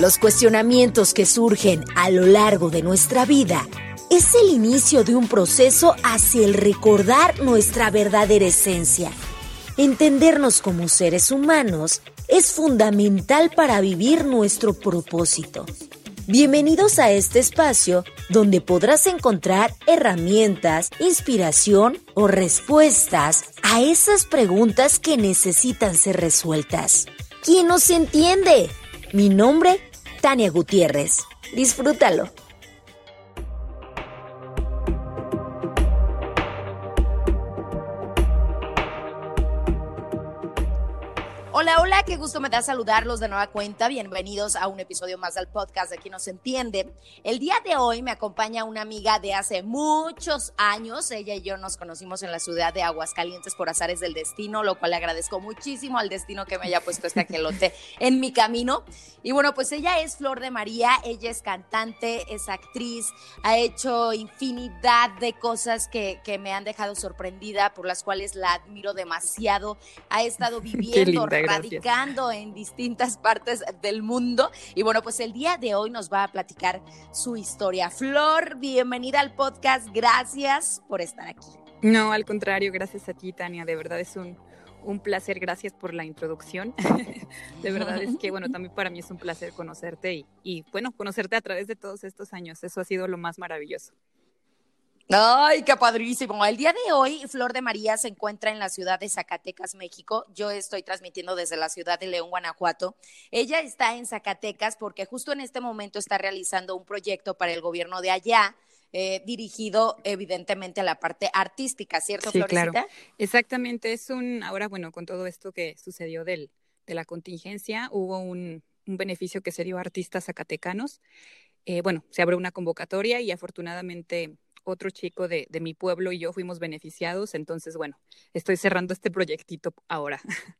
Los cuestionamientos que surgen a lo largo de nuestra vida es el inicio de un proceso hacia el recordar nuestra verdadera esencia. Entendernos como seres humanos es fundamental para vivir nuestro propósito. Bienvenidos a este espacio donde podrás encontrar herramientas, inspiración o respuestas a esas preguntas que necesitan ser resueltas. ¿Quién nos entiende? Mi nombre, Tania Gutiérrez. Disfrútalo. Hola, hola, qué gusto me da saludarlos de nueva cuenta. Bienvenidos a un episodio más del podcast de Quien nos entiende. El día de hoy me acompaña una amiga de hace muchos años. Ella y yo nos conocimos en la ciudad de Aguascalientes por azares del destino, lo cual le agradezco muchísimo al destino que me haya puesto este aquelote en mi camino. Y bueno, pues ella es Flor de María, ella es cantante, es actriz, ha hecho infinidad de cosas que, que me han dejado sorprendida, por las cuales la admiro demasiado. Ha estado viviendo radicando en distintas partes del mundo. Y bueno, pues el día de hoy nos va a platicar su historia. Flor, bienvenida al podcast. Gracias por estar aquí. No, al contrario, gracias a ti, Tania. De verdad es un, un placer. Gracias por la introducción. de verdad es que, bueno, también para mí es un placer conocerte y, y, bueno, conocerte a través de todos estos años. Eso ha sido lo más maravilloso. Ay, qué padrísimo. El día de hoy, Flor de María se encuentra en la ciudad de Zacatecas, México. Yo estoy transmitiendo desde la ciudad de León, Guanajuato. Ella está en Zacatecas porque justo en este momento está realizando un proyecto para el gobierno de allá. Eh, dirigido evidentemente a la parte artística, ¿cierto, sí, Claro. Exactamente, es un, ahora bueno, con todo esto que sucedió del, de la contingencia, hubo un, un beneficio que se dio a artistas zacatecanos. Eh, bueno, se abrió una convocatoria y afortunadamente otro chico de, de, mi pueblo y yo fuimos beneficiados. Entonces, bueno, estoy cerrando este proyectito ahora.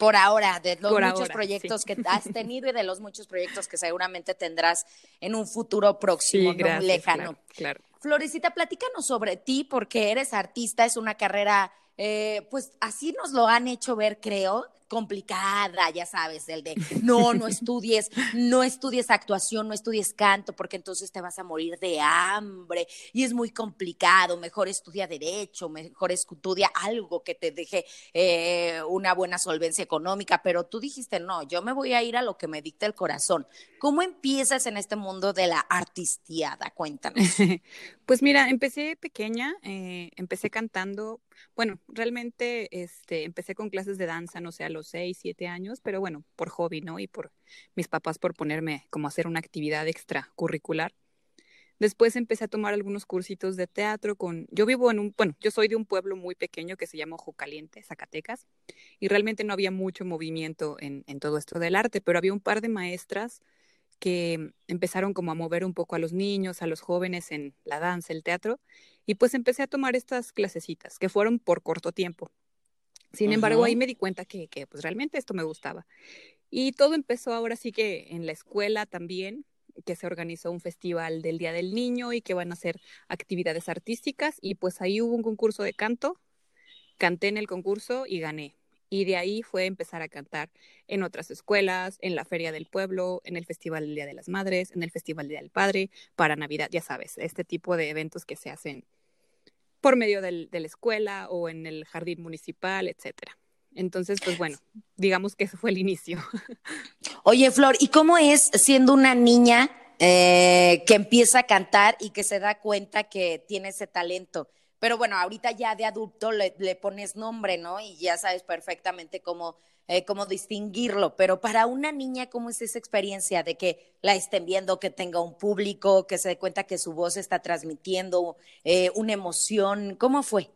Por ahora, de los muchos proyectos que has tenido y de los muchos proyectos que seguramente tendrás en un futuro próximo, sí, gracias, no lejano. Claro, claro. Florecita, platícanos sobre ti, porque eres artista, es una carrera, eh, pues así nos lo han hecho ver, creo, complicada, ya sabes, el de no, no estudies, no estudies actuación, no estudies canto, porque entonces te vas a morir de hambre y es muy complicado, mejor estudia derecho, mejor estudia algo que te deje eh, una buena solvencia económica, pero tú dijiste, no, yo me voy a ir a lo que me dicta el corazón. ¿Cómo empiezas en este mundo de la artistiada? Cuéntanos. Pues mira, empecé pequeña, eh, empecé cantando, bueno, realmente este, empecé con clases de danza, no sé, a los seis, siete años, pero bueno, por hobby, ¿no? Y por mis papás por ponerme como hacer una actividad extracurricular. Después empecé a tomar algunos cursitos de teatro con, yo vivo en un, bueno, yo soy de un pueblo muy pequeño que se llama Ojo Caliente, Zacatecas, y realmente no había mucho movimiento en, en todo esto del arte, pero había un par de maestras que empezaron como a mover un poco a los niños, a los jóvenes en la danza, el teatro, y pues empecé a tomar estas clasecitas que fueron por corto tiempo. Sin embargo, ahí me di cuenta que, que, pues realmente esto me gustaba. Y todo empezó ahora sí que en la escuela también, que se organizó un festival del Día del Niño y que van a hacer actividades artísticas y pues ahí hubo un concurso de canto, canté en el concurso y gané. Y de ahí fue empezar a cantar en otras escuelas, en la Feria del Pueblo, en el Festival del Día de las Madres, en el Festival del Día del Padre, para Navidad, ya sabes, este tipo de eventos que se hacen por medio del, de la escuela o en el jardín municipal, etcétera. Entonces, pues bueno, digamos que ese fue el inicio. Oye, Flor, ¿y cómo es siendo una niña eh, que empieza a cantar y que se da cuenta que tiene ese talento? Pero bueno, ahorita ya de adulto le, le pones nombre, ¿no? Y ya sabes perfectamente cómo, eh, cómo distinguirlo. Pero para una niña, ¿cómo es esa experiencia de que la estén viendo, que tenga un público, que se dé cuenta que su voz está transmitiendo eh, una emoción? ¿Cómo fue?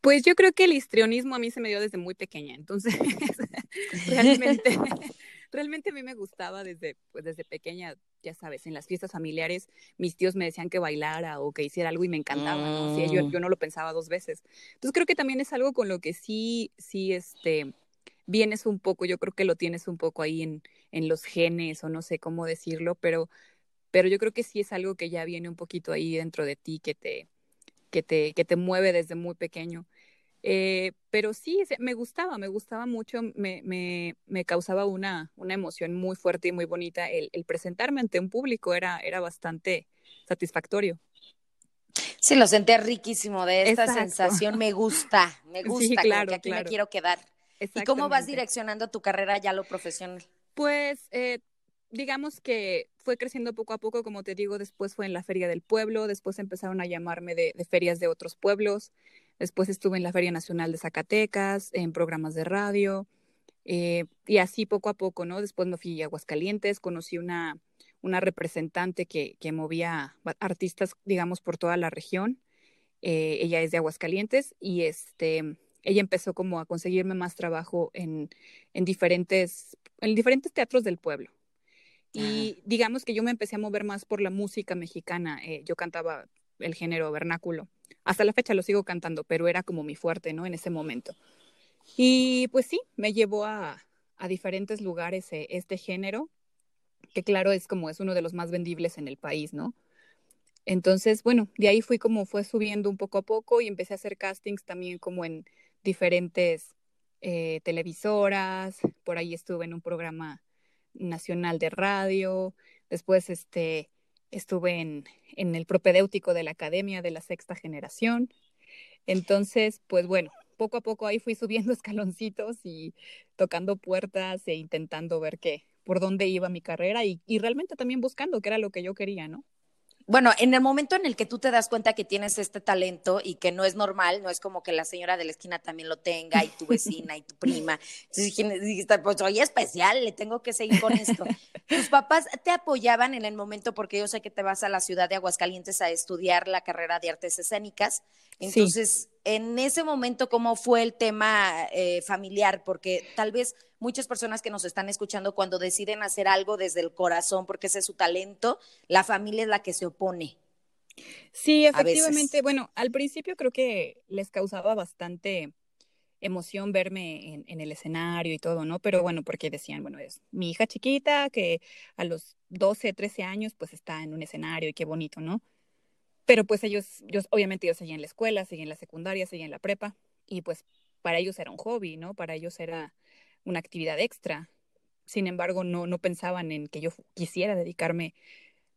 Pues yo creo que el histrionismo a mí se me dio desde muy pequeña, entonces realmente, realmente a mí me gustaba desde, pues desde pequeña, ya sabes, en las fiestas familiares mis tíos me decían que bailara o que hiciera algo y me encantaba, ¿no? Sí, yo, yo no lo pensaba dos veces. Entonces creo que también es algo con lo que sí, sí, este, vienes un poco, yo creo que lo tienes un poco ahí en, en los genes o no sé cómo decirlo, pero, pero yo creo que sí es algo que ya viene un poquito ahí dentro de ti, que te, que te, que te mueve desde muy pequeño. Eh, pero sí, me gustaba, me gustaba mucho, me, me, me causaba una, una, emoción muy fuerte y muy bonita. El, el, presentarme ante un público era, era bastante satisfactorio. Sí, lo sentía riquísimo de esta sensación. Me gusta, me gusta, claro, que aquí me quiero quedar. ¿Y cómo vas direccionando tu carrera ya lo profesional? Pues eh, digamos que fue creciendo poco a poco, como te digo, después fue en la Feria del Pueblo, después empezaron a llamarme de, ferias de otros pueblos, después estuve en la Feria Nacional de Zacatecas, en programas de radio, eh, y así poco a poco, ¿no? Después me fui a Aguascalientes, conocí una, una representante que, que movía artistas, digamos, por toda la región. Eh, ella es de Aguascalientes y este, ella empezó como a conseguirme más trabajo en, en, diferentes, en diferentes teatros del pueblo. Y digamos que yo me empecé a mover más por la música mexicana. Eh, yo cantaba el género vernáculo. Hasta la fecha lo sigo cantando, pero era como mi fuerte, ¿no? En ese momento. Y pues sí, me llevó a, a diferentes lugares eh, este género, que claro es como es uno de los más vendibles en el país, ¿no? Entonces, bueno, de ahí fui como fue subiendo un poco a poco y empecé a hacer castings también como en diferentes eh, televisoras, por ahí estuve en un programa nacional de radio, después este, estuve en, en el propedéutico de la Academia de la Sexta Generación. Entonces, pues bueno, poco a poco ahí fui subiendo escaloncitos y tocando puertas e intentando ver qué, por dónde iba mi carrera y, y realmente también buscando qué era lo que yo quería, ¿no? Bueno, en el momento en el que tú te das cuenta que tienes este talento y que no es normal, no es como que la señora de la esquina también lo tenga y tu vecina y tu prima. Entonces dijiste, pues soy especial, le tengo que seguir con esto. Tus papás te apoyaban en el momento porque yo sé que te vas a la ciudad de Aguascalientes a estudiar la carrera de artes escénicas. Entonces, en ese momento, ¿cómo fue el tema eh, familiar? Porque tal vez muchas personas que nos están escuchando cuando deciden hacer algo desde el corazón porque ese es su talento, la familia es la que se opone. Sí, efectivamente. Bueno, al principio creo que les causaba bastante emoción verme en, el escenario y todo, ¿no? Pero bueno, porque decían, bueno, es mi hija chiquita que a los 12, 13 años pues está en un escenario y qué bonito, ¿no? Pero pues ellos, ellos obviamente ellos seguían la escuela, seguían la secundaria, seguían la prepa y pues para ellos era un hobby, ¿no? Para ellos era una actividad extra. Sin embargo, no, no pensaban en que yo quisiera dedicarme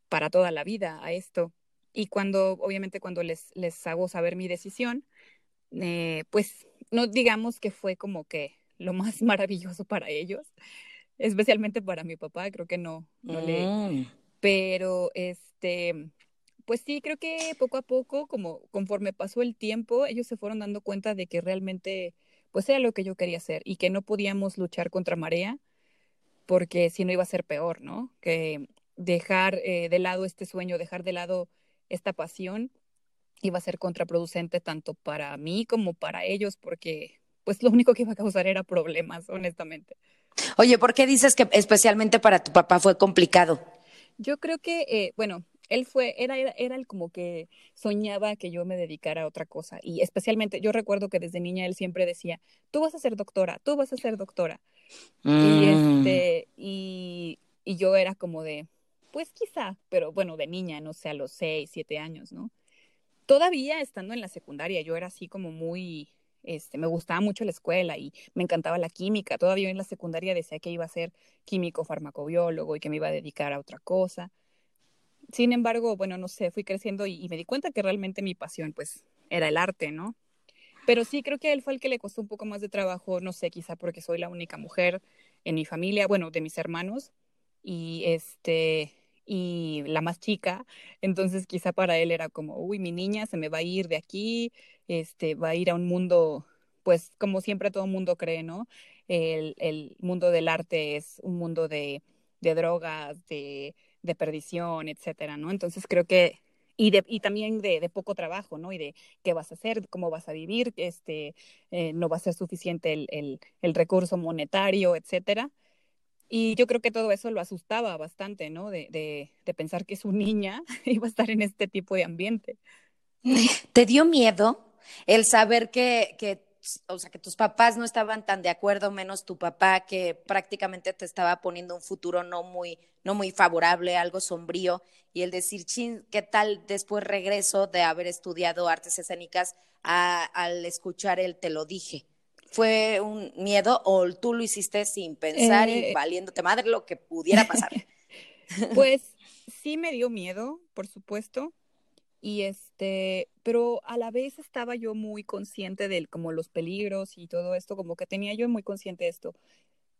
para toda la vida a esto. Y cuando, obviamente, cuando les, les hago saber mi decisión, eh, pues no digamos que fue como que lo más maravilloso para ellos, especialmente para mi papá, creo que no, no le... Mm. Pero, este, pues sí, creo que poco a poco, como conforme pasó el tiempo, ellos se fueron dando cuenta de que realmente pues era lo que yo quería hacer y que no podíamos luchar contra marea porque si no iba a ser peor, ¿no? Que dejar eh, de lado este sueño, dejar de lado esta pasión iba a ser contraproducente tanto para mí como para ellos porque pues lo único que iba a causar era problemas, honestamente. Oye, ¿por qué dices que especialmente para tu papá fue complicado? Yo creo que, eh, bueno, él fue, era, era, era el como que soñaba que yo me dedicara a otra cosa. Y especialmente, yo recuerdo que desde niña él siempre decía, tú vas a ser doctora, tú vas a ser doctora. Y, mm. este, y, y yo era como de, pues quizá, pero bueno, de niña, no sé, a los seis, siete años, ¿no? Todavía estando en la secundaria, yo era así como muy, este, me gustaba mucho la escuela y me encantaba la química. Todavía en la secundaria decía que iba a ser químico farmacobiólogo y que me iba a dedicar a otra cosa. Sin embargo, bueno, no sé, fui creciendo y, me di cuenta que realmente mi pasión, pues, era el arte, ¿no? Pero sí creo que él fue el que le costó un poco más de trabajo, no sé, quizá porque soy la única mujer en mi familia, bueno, de mis hermanos, y este, y la más chica, entonces quizá para él era como, uy, mi niña se me va a ir de aquí, este, va a ir a un mundo, pues como siempre todo mundo cree, ¿no? El, el mundo del arte es un mundo de, de drogas, de de perdición, etcétera, ¿no? Entonces creo que y, de, y también de, poco trabajo, ¿no? Y de qué vas a hacer, cómo vas a vivir, este, eh, no va a ser suficiente el, el, el, recurso monetario, etcétera. Y yo creo que todo eso lo asustaba bastante, ¿no? De, de, de pensar que su niña iba a estar en este tipo de ambiente. ¿Te dio miedo el saber que, que o sea, que tus papás no estaban tan de acuerdo, menos tu papá, que prácticamente te estaba poniendo un futuro no muy, no muy favorable, algo sombrío, y el decir, chin, ¿qué tal después regreso de haber estudiado artes escénicas al escuchar el te lo dije? ¿Fue un miedo o tú lo hiciste sin pensar y eh, valiéndote madre lo que pudiera pasar? pues sí me dio miedo, por supuesto. Y este, pero a la vez estaba yo muy consciente de como los peligros y todo esto, como que tenía yo muy consciente de esto.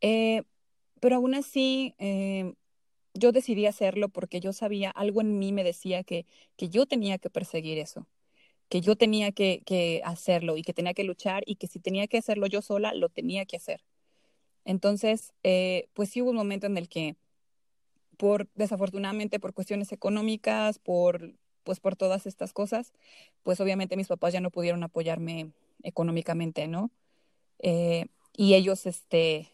Eh, pero aún así, eh, yo decidí hacerlo porque yo sabía, algo en mí me decía que, que yo tenía que perseguir eso que yo tenía que, hacerlo y que tenía que luchar y que si tenía que hacerlo yo sola, lo tenía que hacer. Entonces, eh, pues sí hubo un momento en el que, por desafortunadamente, por cuestiones económicas, por, pues por todas estas cosas, pues obviamente mis papás ya no pudieron apoyarme económicamente, ¿no? Eh, y ellos, este,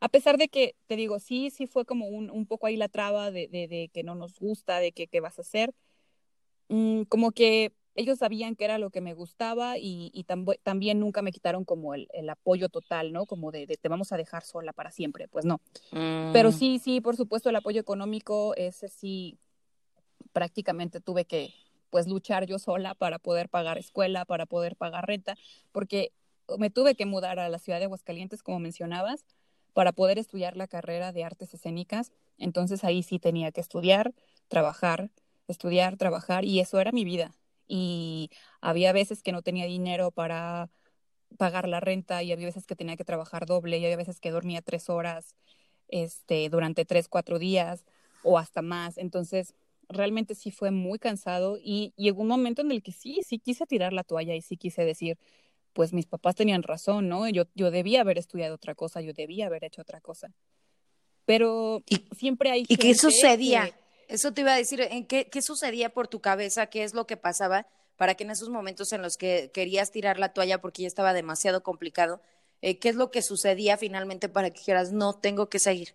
a pesar de que, te digo, sí, sí fue como un, un poco ahí la traba de, de, que no nos gusta, de que qué vas a hacer, mm, como que ellos sabían que era lo que me gustaba y, también nunca me quitaron como el, apoyo total, ¿no? Como de, te vamos a dejar sola para siempre, pues no. Pero mm. sí, sí, por supuesto, el apoyo económico, ese sí, prácticamente tuve que, pues, luchar yo sola para poder pagar escuela, para poder pagar renta, porque me tuve que mudar a la ciudad de Aguascalientes, como mencionabas, para poder estudiar la carrera de artes escénicas. Entonces ahí sí tenía que estudiar, trabajar, estudiar, trabajar, y eso era mi vida y había veces que no tenía dinero para pagar la renta y había veces que tenía que trabajar doble y había veces que dormía tres horas este, durante tres, cuatro días o hasta más. Entonces, realmente sí fue muy cansado y llegó un momento en el que sí, sí quise tirar la toalla y sí quise decir, pues mis papás tenían razón, ¿no? Yo, yo debía haber estudiado otra cosa, yo debía haber hecho otra cosa. Pero siempre hay... ¿Y qué sucedía? Eso te iba a decir, ¿en qué, qué sucedía por tu cabeza? ¿Qué es lo que pasaba para que en esos momentos en los que querías tirar la toalla porque ya estaba demasiado complicado, eh, qué es lo que sucedía finalmente para que dijeras, no, tengo que seguir?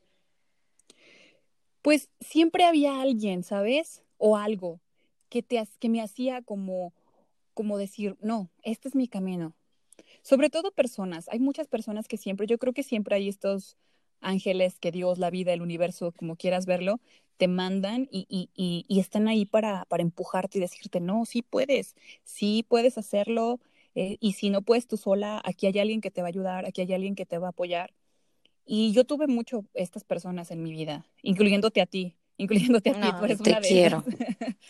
Pues siempre había alguien, ¿sabes? O algo que, te, que me hacía como, como decir, no, este es mi camino. Sobre todo personas, hay muchas personas que siempre, yo creo que siempre hay estos ángeles que Dios, la vida, el universo, como quieras verlo, te mandan y, y, y, están ahí para, para, empujarte y decirte, no, sí puedes, sí puedes hacerlo. Eh, y si no puedes tú sola, aquí hay alguien que te va a ayudar, aquí hay alguien que te va a apoyar. Y yo tuve mucho estas personas en mi vida, incluyéndote a ti, incluyéndote a ti, tú eres te una quiero.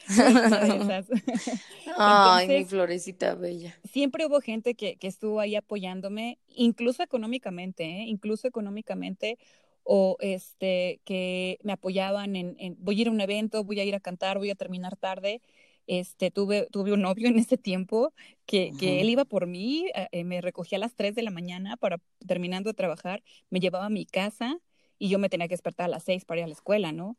Ay, mi florecita bella. Siempre hubo gente que, que estuvo ahí apoyándome, incluso económicamente, ¿eh? incluso económicamente, o este, que me apoyaban en, voy a ir a un evento, voy a ir a cantar, voy a terminar tarde. Este, tuve, tuve un novio en ese tiempo que, que él iba por mí, eh, me recogía a las 3 de la mañana para terminando de trabajar, me llevaba a mi casa y yo me tenía que despertar a las 6 para ir a la escuela, ¿no?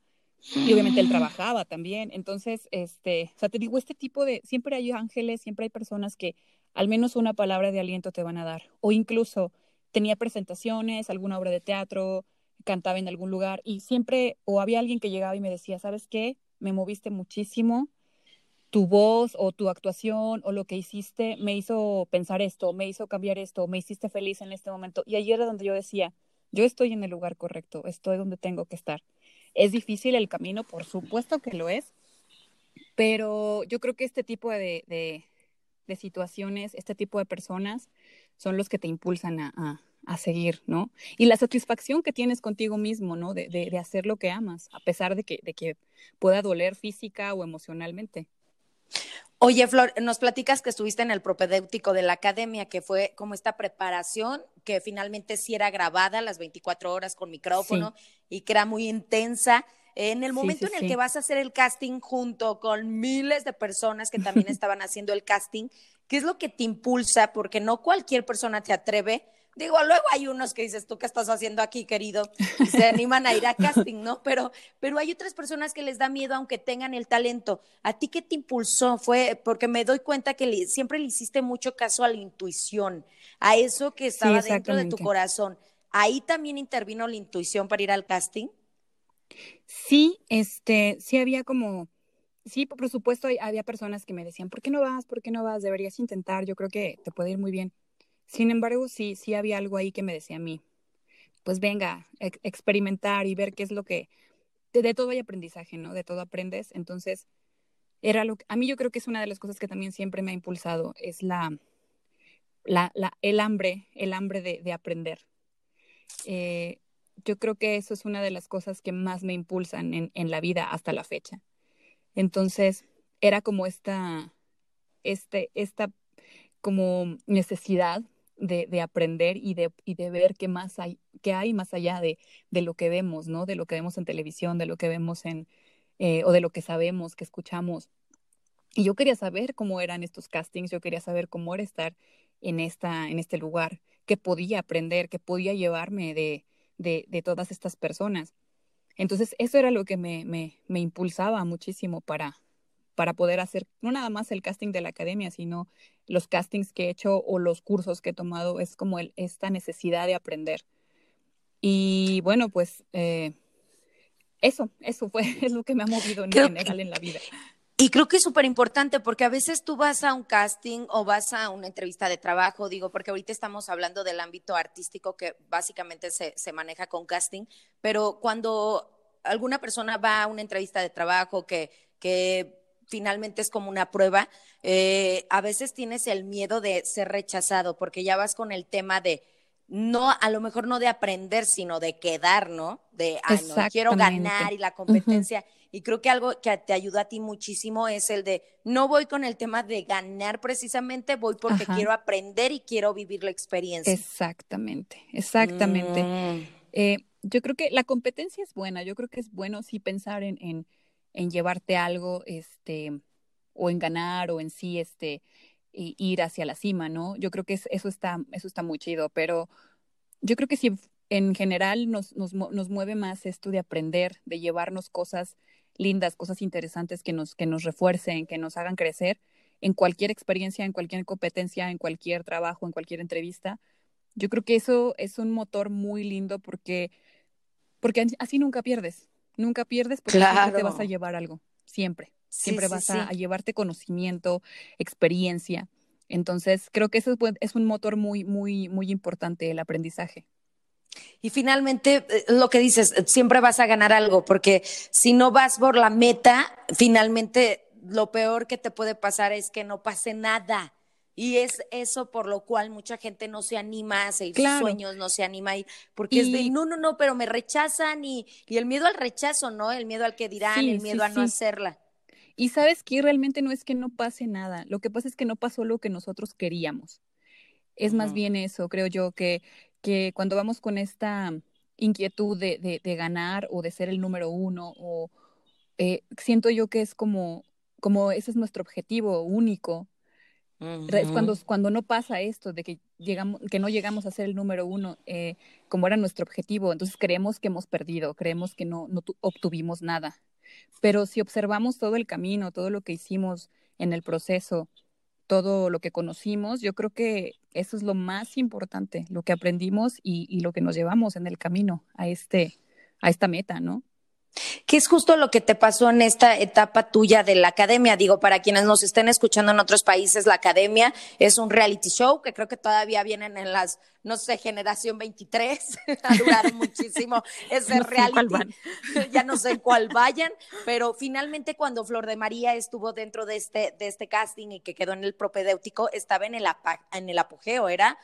Y obviamente él trabajaba también. Entonces, este, o sea, te digo, este tipo de, siempre hay ángeles, siempre hay personas que al menos una palabra de aliento te van a dar. O incluso tenía presentaciones, alguna obra de teatro, cantaba en algún lugar y siempre o había alguien que llegaba y me decía, ¿sabes qué? Me moviste muchísimo, tu voz o tu actuación o lo que hiciste me hizo pensar esto, me hizo cambiar esto, me hiciste feliz en este momento. Y ahí era donde yo decía, yo estoy en el lugar correcto, estoy donde tengo que estar. Es difícil el camino, por supuesto que lo es, pero yo creo que este tipo de, de, situaciones, este tipo de personas son los que te impulsan a, a seguir, ¿no? Y la satisfacción que tienes contigo mismo, ¿no? De, de, hacer lo que amas, a pesar de que, de que pueda doler física o emocionalmente. Oye, Flor, nos platicas que estuviste en el propedéutico de la academia, que fue como esta preparación, que finalmente sí era grabada las 24 horas con micrófono y que era muy intensa. En el momento en el que vas a hacer el casting junto con miles de personas que también estaban haciendo el casting, ¿qué es lo que te impulsa? Porque no cualquier persona te atreve Digo, luego hay unos que dices, ¿tú qué estás haciendo aquí, querido? Y se animan a ir a casting, ¿no? Pero, pero hay otras personas que les da miedo aunque tengan el talento. ¿A ti qué te impulsó? Fue porque me doy cuenta que siempre le hiciste mucho caso a la intuición, a eso que estaba dentro de tu corazón. ¿Ahí también intervino la intuición para ir al casting? Sí, este, sí había como, sí, por supuesto, había personas que me decían, ¿por qué no vas? ¿Por qué no vas? Deberías intentar, yo creo que te puede ir muy bien Sin embargo, sí, sí había algo ahí que me decía a mí, pues venga, experimentar y ver qué es lo que, de, todo hay aprendizaje, ¿no? De todo aprendes. Entonces, era lo que, a mí yo creo que es una de las cosas que también siempre me ha impulsado, es la, el hambre, el hambre de, de aprender. Eh, yo creo que eso es una de las cosas que más me impulsan en, en la vida hasta la fecha. Entonces, era como esta, este, esta como necesidad de, de, aprender y de, y de ver qué más hay, qué hay más allá de, de, lo que vemos, ¿no? De lo que vemos en televisión, de lo que vemos en, eh, o de lo que sabemos, que escuchamos. Y yo quería saber cómo eran estos castings, yo quería saber cómo era estar en, esta, en este lugar, qué podía aprender, qué podía llevarme de, de, de todas estas personas. Entonces, eso era lo que me, me, me impulsaba muchísimo para, para poder hacer no nada más el casting de la academia, sino los castings que he hecho o los cursos que he tomado, es como el, esta necesidad de aprender. Y bueno, pues eh, eso, eso fue es lo que me ha movido en general en la vida. Y creo que es súper importante porque a veces tú vas a un casting o vas a una entrevista de trabajo, digo, porque ahorita estamos hablando del ámbito artístico que básicamente se, se maneja con casting, pero cuando alguna persona va a una entrevista de trabajo que, que finalmente es como una prueba, eh, a veces tienes el miedo de ser rechazado porque ya vas con el tema de no, a lo mejor no de aprender, sino de quedar, ¿no? De, ay, no, quiero ganar y la competencia. Y creo que algo que te ayuda a ti muchísimo es el de, no voy con el tema de ganar precisamente, voy porque quiero aprender y quiero vivir la experiencia. Exactamente, exactamente. Mm. Eh, yo creo que la competencia es buena, yo creo que es bueno sí pensar en, en, en llevarte algo, este, o en ganar, o en sí, este, ir hacia la cima, ¿no? Yo creo que eso está, eso está muy chido, pero yo creo que si en general nos, nos, nos mueve más esto de aprender, de llevarnos cosas lindas, cosas interesantes que nos, que nos refuercen, que nos hagan crecer en cualquier experiencia, en cualquier competencia, en cualquier trabajo, en cualquier entrevista. Yo creo que eso es un motor muy lindo porque, porque así nunca pierdes, nunca pierdes porque siempre te vas a llevar algo, siempre, siempre vas A, llevarte conocimiento, experiencia. Entonces, creo que eso es un motor muy, muy, muy importante, el aprendizaje. Y finalmente, eh, lo que dices, siempre vas a ganar algo, porque si no vas por la meta, finalmente lo peor que te puede pasar es que no pase nada. Y es eso por lo cual mucha gente no se anima a seguir sus sueños, no se anima a ir, porque es de, no, no, no, pero me rechazan y, y, el miedo al rechazo, ¿no? El miedo al que dirán, el miedo a no hacerla. Y sabes que realmente no es que no pase nada, lo que pasa es que no pasó lo que nosotros queríamos. Es más bien eso, creo yo, que que cuando vamos con esta inquietud de, de, ganar o de ser el número uno, o eh, siento yo que es como, como ese es nuestro objetivo único. Es cuando, cuando no pasa esto de que llegamos, que no llegamos a ser el número uno, eh, como era nuestro objetivo, entonces creemos que hemos perdido, creemos que no, no obtuvimos nada. Pero si observamos todo el camino, todo lo que hicimos en el proceso, todo lo que conocimos, yo creo que eso es lo más importante, lo que aprendimos y, y lo que nos llevamos en el camino a, este, a esta meta, ¿no? ¿Qué es justo lo que te pasó en esta etapa tuya de la academia? Digo, para quienes nos estén escuchando en otros países, la academia es un reality show que creo que todavía vienen en las, no sé, generación 23, a durar muchísimo ese reality. ya no sé en cuál vayan, pero finalmente cuando Flor de María estuvo dentro de este, de este casting y que quedó en el propedéutico, estaba en el, en el apogeo, era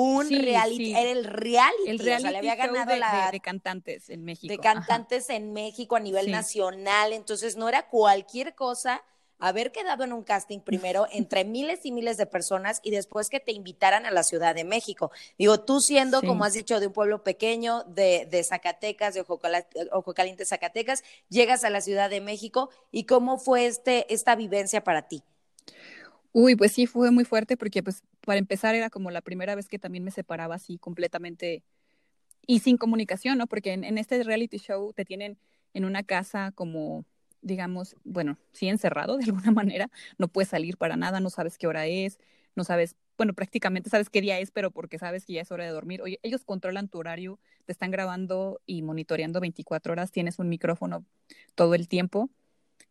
un reality, era el reality, el reality o sea, le había ganado de, la de, cantantes en México. De cantantes en México a nivel nacional, entonces no era cualquier cosa haber quedado en un casting primero entre miles y miles de personas y después que te invitaran a la Ciudad de México. Digo, tú siendo, como has dicho, de un pueblo pequeño, de, de Zacatecas, de Ojo, Ojo, Caliente, Zacatecas, llegas a la Ciudad de México y cómo fue este, esta vivencia para ti. Uy, pues sí, fue muy fuerte porque pues para empezar era como la primera vez que también me separaba así completamente y sin comunicación, ¿no? Porque en, este reality show te tienen en una casa como, digamos, bueno, sí encerrado de alguna manera, no puedes salir para nada, no sabes qué hora es, no sabes, bueno, prácticamente sabes qué día es, pero porque sabes que ya es hora de dormir. Oye, ellos controlan tu horario, te están grabando y monitoreando 24 horas, tienes un micrófono todo el tiempo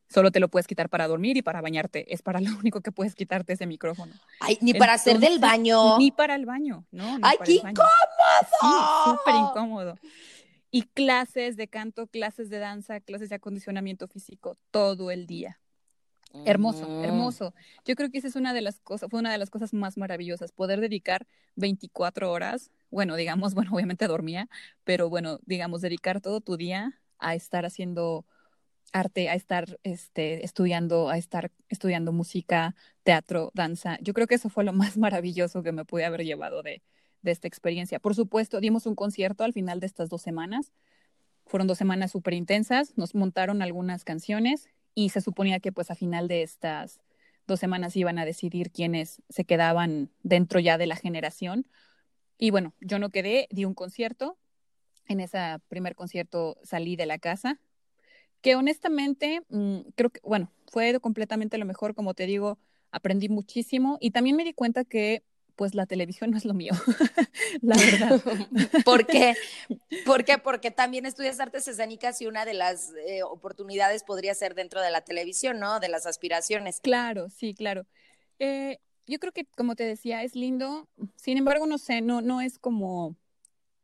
solo te lo puedes quitar para dormir y para bañarte. Es para lo único que puedes quitarte ese micrófono. Ay, ni para hacer del baño. Ni para el baño, ¿no? Ay, qué incómodo. Sí, súper incómodo. Y clases de canto, clases de danza, clases de acondicionamiento físico, todo el día. Hermoso, hermoso. Yo creo que esa es una de las cosas, fue una de las cosas más maravillosas, poder dedicar 24 horas, bueno, digamos, bueno, obviamente dormía, pero bueno, digamos, dedicar todo tu día a estar haciendo arte, a estar este, estudiando, a estar estudiando música, teatro, danza. Yo creo que eso fue lo más maravilloso que me pude haber llevado de, de esta experiencia. Por supuesto, dimos un concierto al final de estas dos semanas. Fueron dos semanas súper intensas, nos montaron algunas canciones y se suponía que pues a final de estas dos semanas iban a decidir quiénes se quedaban dentro ya de la generación. Y bueno, yo no quedé, di un concierto. En ese primer concierto salí de la casa, que honestamente mm, creo que, bueno, fue completamente lo mejor, como te digo, aprendí muchísimo y también me di cuenta que pues la televisión no es lo mío, la verdad. ¿Por qué? ¿Por qué? Porque también estudias artes escénicas y una de las eh, oportunidades podría ser dentro de la televisión, ¿no? De las aspiraciones. Claro, sí, claro. Eh, yo creo que, como te decía, es lindo. Sin embargo, no sé, no, no es como,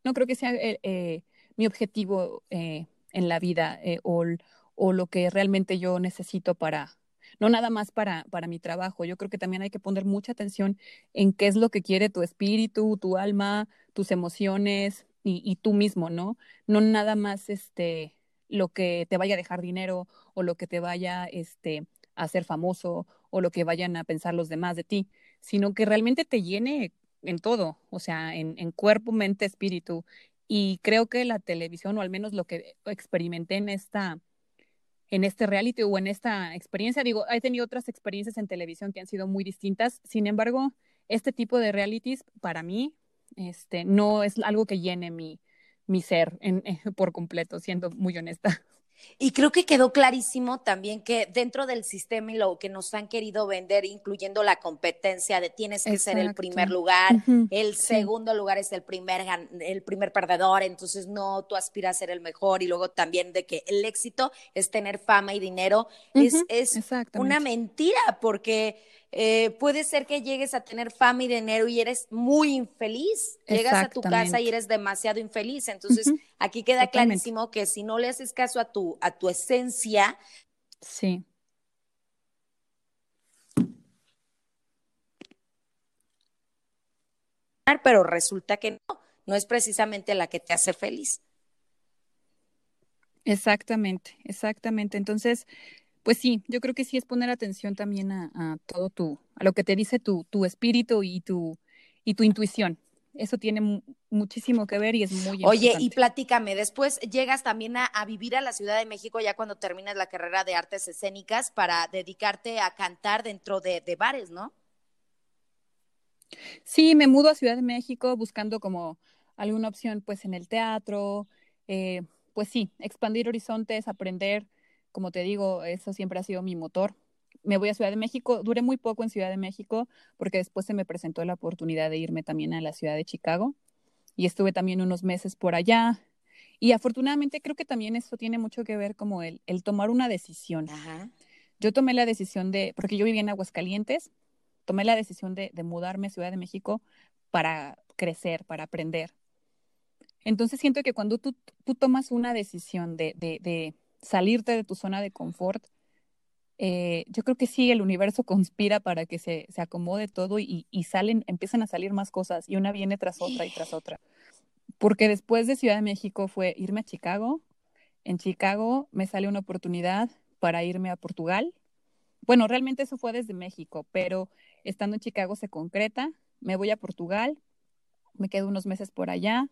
no creo que sea eh, mi objetivo en la vida eh, o, o, lo que realmente yo necesito para, no nada más para, para mi trabajo. Yo creo que también hay que poner mucha atención en qué es lo que quiere tu espíritu, tu alma, tus emociones y, tú mismo, ¿no? No nada más este lo que te vaya a dejar dinero o lo que te vaya este, a hacer famoso o lo que vayan a pensar los demás de ti, sino que realmente te llene en todo, o sea, en cuerpo, mente, espíritu, y creo que la televisión, o al menos lo que experimenté en esta, en este reality o en esta experiencia, digo, he tenido otras experiencias en televisión que han sido muy distintas. Sin embargo, este tipo de realities para mí, este, no es algo que llene mi, mi ser en, por completo, siendo muy honesta. Y creo que quedó clarísimo también que dentro del sistema y lo que nos han querido vender, incluyendo la competencia de tienes que ser el primer lugar, el segundo lugar es el primer, el primer perdedor, entonces no, tú aspiras a ser el mejor y luego también de que el éxito es tener fama y dinero, es, es una mentira porque eh, puede ser que llegues a tener fama y dinero y eres muy infeliz. Llegas a tu casa y eres demasiado infeliz. Entonces, aquí queda clarísimo que si no le haces caso a tu, a tu esencia. Sí. Pero resulta que no, no es precisamente la que te hace feliz. Exactamente, exactamente. Entonces, pues sí, yo creo que sí es poner atención también a, todo tu, a lo que te dice tu, tu espíritu y tu, y tu intuición. Eso tiene muchísimo que ver y es muy importante. Oye, y platícame, después llegas también a, vivir a la Ciudad de México ya cuando terminas la carrera de artes escénicas para dedicarte a cantar dentro de, bares, ¿no? Sí, me mudo a Ciudad de México buscando como alguna opción pues en el teatro, eh, pues sí, expandir horizontes, aprender como te digo, eso siempre ha sido mi motor. Me voy a Ciudad de México, duré muy poco en Ciudad de México porque después se me presentó la oportunidad de irme también a la ciudad de Chicago y estuve también unos meses por allá. Y afortunadamente creo que también eso tiene mucho que ver como el, el tomar una decisión. Yo tomé la decisión de, porque yo vivía en Aguascalientes, tomé la decisión de, de mudarme a Ciudad de México para crecer, para aprender. Entonces siento que cuando tú, tú tomas una decisión de, de, salirte de tu zona de confort, eh, yo creo que sí, el universo conspira para que se, se acomode todo y, y, salen, empiezan a salir más cosas y una viene tras otra y tras otra. Porque después de Ciudad de México fue irme a Chicago. En Chicago me sale una oportunidad para irme a Portugal. Bueno, realmente eso fue desde México, pero estando en Chicago se concreta. Me voy a Portugal, me quedo unos meses por allá,